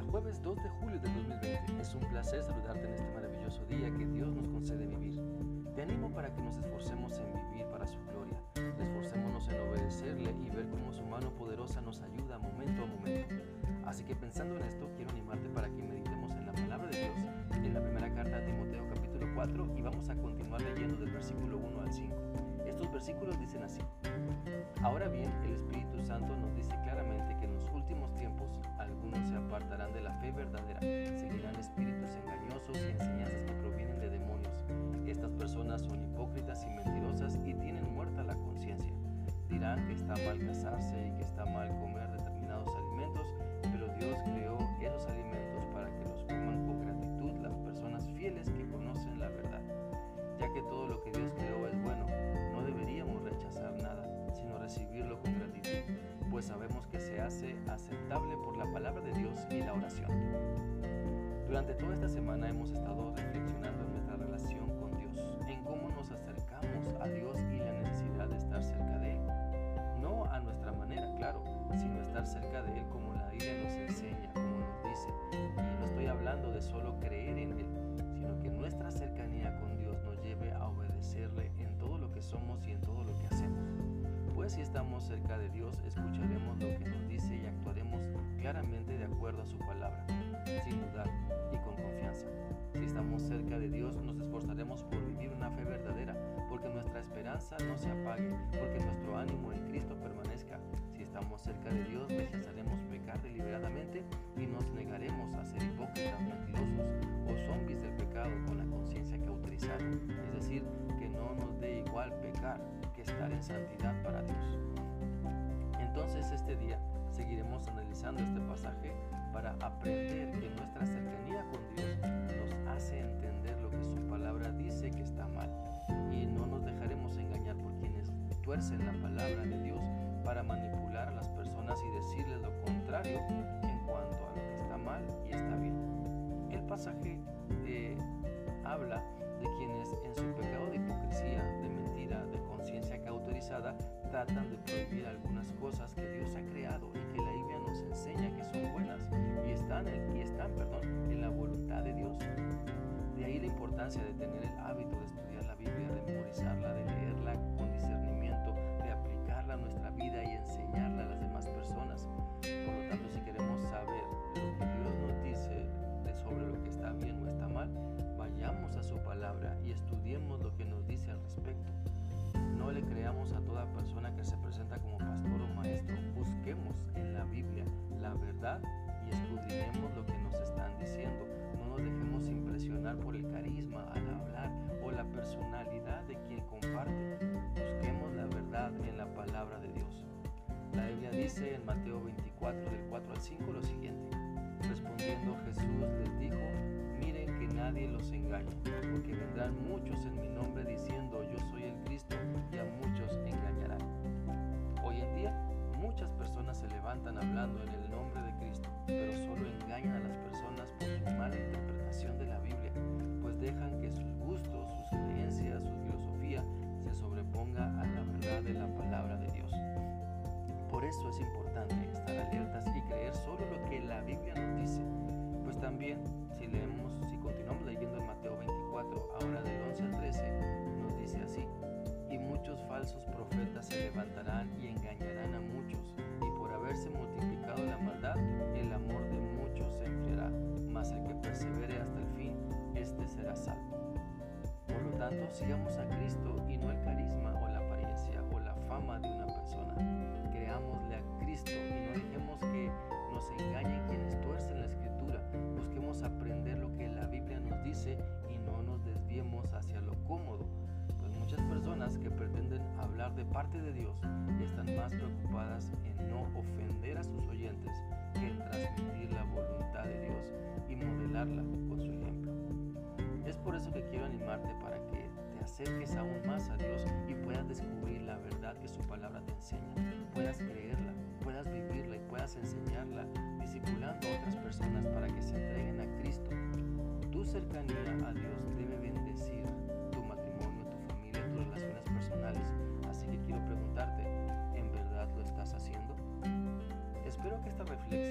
día, jueves 2 de julio de 2020. Es un placer saludarte en este maravilloso día que Dios nos concede vivir. Te animo para que nos esforcemos en vivir para su gloria. Esforcémonos en obedecerle y ver cómo su mano poderosa nos ayuda momento a momento. Así que pensando en esto, quiero animarte para que meditemos en la palabra de Dios en la primera carta a Timoteo capítulo 4 y vamos a continuar leyendo del versículo 1 al 5. Estos versículos dicen así. Ahora bien, el Espíritu Santo nos dice que algunos se apartarán de la fe verdadera, seguirán espíritus engañosos y enseñanzas que provienen de demonios. Estas personas son hipócritas y mentirosas y tienen muerta la conciencia. Dirán que está mal casarse y que está mal por la palabra de Dios y la oración. Durante toda esta semana hemos estado reflexionando en nuestra relación con Dios, en cómo nos acercamos a Dios y la necesidad de estar cerca de Él. No a nuestra manera, claro, sino estar cerca de Él como la Biblia nos enseña, como nos dice. Y no estoy hablando de solo creer en Él, sino que nuestra cercanía con Dios nos lleve a obedecerle en todo lo que somos y en todo. Si estamos cerca de Dios, escucharemos lo que nos dice y actuaremos claramente de acuerdo a su palabra, sin dudar y con confianza. Si estamos cerca de Dios, nos esforzaremos por vivir una fe verdadera, porque nuestra esperanza no se apague, porque nuestro ánimo en Cristo permanezca. Si estamos cerca de Dios, rechazaremos pecar deliberadamente y nos negaremos a ser hipócritas, mentirosos o zombies del pecado con la conciencia cauterizada, es decir, que no nos dé igual pecar que estar en santidad. Entonces este día seguiremos analizando este pasaje para aprender que nuestra cercanía con Dios nos hace entender lo que su palabra dice que está mal y no nos dejaremos engañar por quienes tuercen la palabra de Dios para manipular a las personas y decirles lo contrario en cuanto a lo que está mal y está bien. El pasaje eh, habla tratan de prohibir algunas cosas que Dios ha creado y que la Biblia nos enseña que son buenas y están, en, y están perdón, en la voluntad de Dios. De ahí la importancia de tener el hábito de estudiar la Biblia, de memorizarla, de leerla con discernimiento, de aplicarla a nuestra vida y enseñarla a las demás personas. Por lo tanto, si queremos escudriñemos lo que nos están diciendo. No nos dejemos impresionar por el carisma al hablar o la personalidad de quien comparte. Busquemos la verdad en la palabra de Dios. La Biblia dice en Mateo 24 del 4 al 5 lo siguiente. Respondiendo Jesús les dijo, miren que nadie los engañe, porque vendrán muchos en mi nombre diciendo yo soy el Cristo y a muchos engañarán. Hoy en día muchas personas se levantan hablando en el Cristo, pero solo engañan a las personas por su mala interpretación de la Biblia, pues dejan que sus gustos, sus creencias, su filosofía se sobreponga a la verdad de la palabra de Dios. Por eso es importante estar alertas y creer solo lo que la Biblia nos dice, pues también si leemos, si continuamos leyendo en Mateo 24, ahora del 11 al 13, nos dice así, y muchos falsos profetas se levantarán y engañarán a tanto, sigamos a Cristo y no el carisma o la apariencia o la fama de una persona. Creámosle a Cristo y no dejemos que nos engañen quienes tuercen la escritura. Busquemos aprender lo que la Biblia nos dice y no nos desviemos hacia lo cómodo, pues muchas personas que pretenden hablar de parte de Dios están más preocupadas en no ofender a sus oyentes que en transmitir la voluntad de Dios y modelarla con su ejemplo. Es por eso que quiero animarte para que acerques aún más a Dios y puedas descubrir la verdad que su palabra te enseña, puedas creerla, puedas vivirla y puedas enseñarla, discipulando a otras personas para que se entreguen a Cristo. Tu cercanía a Dios debe bendecir tu matrimonio, tu familia, tus relaciones personales. Así que quiero preguntarte, ¿en verdad lo estás haciendo? Espero que esta reflexión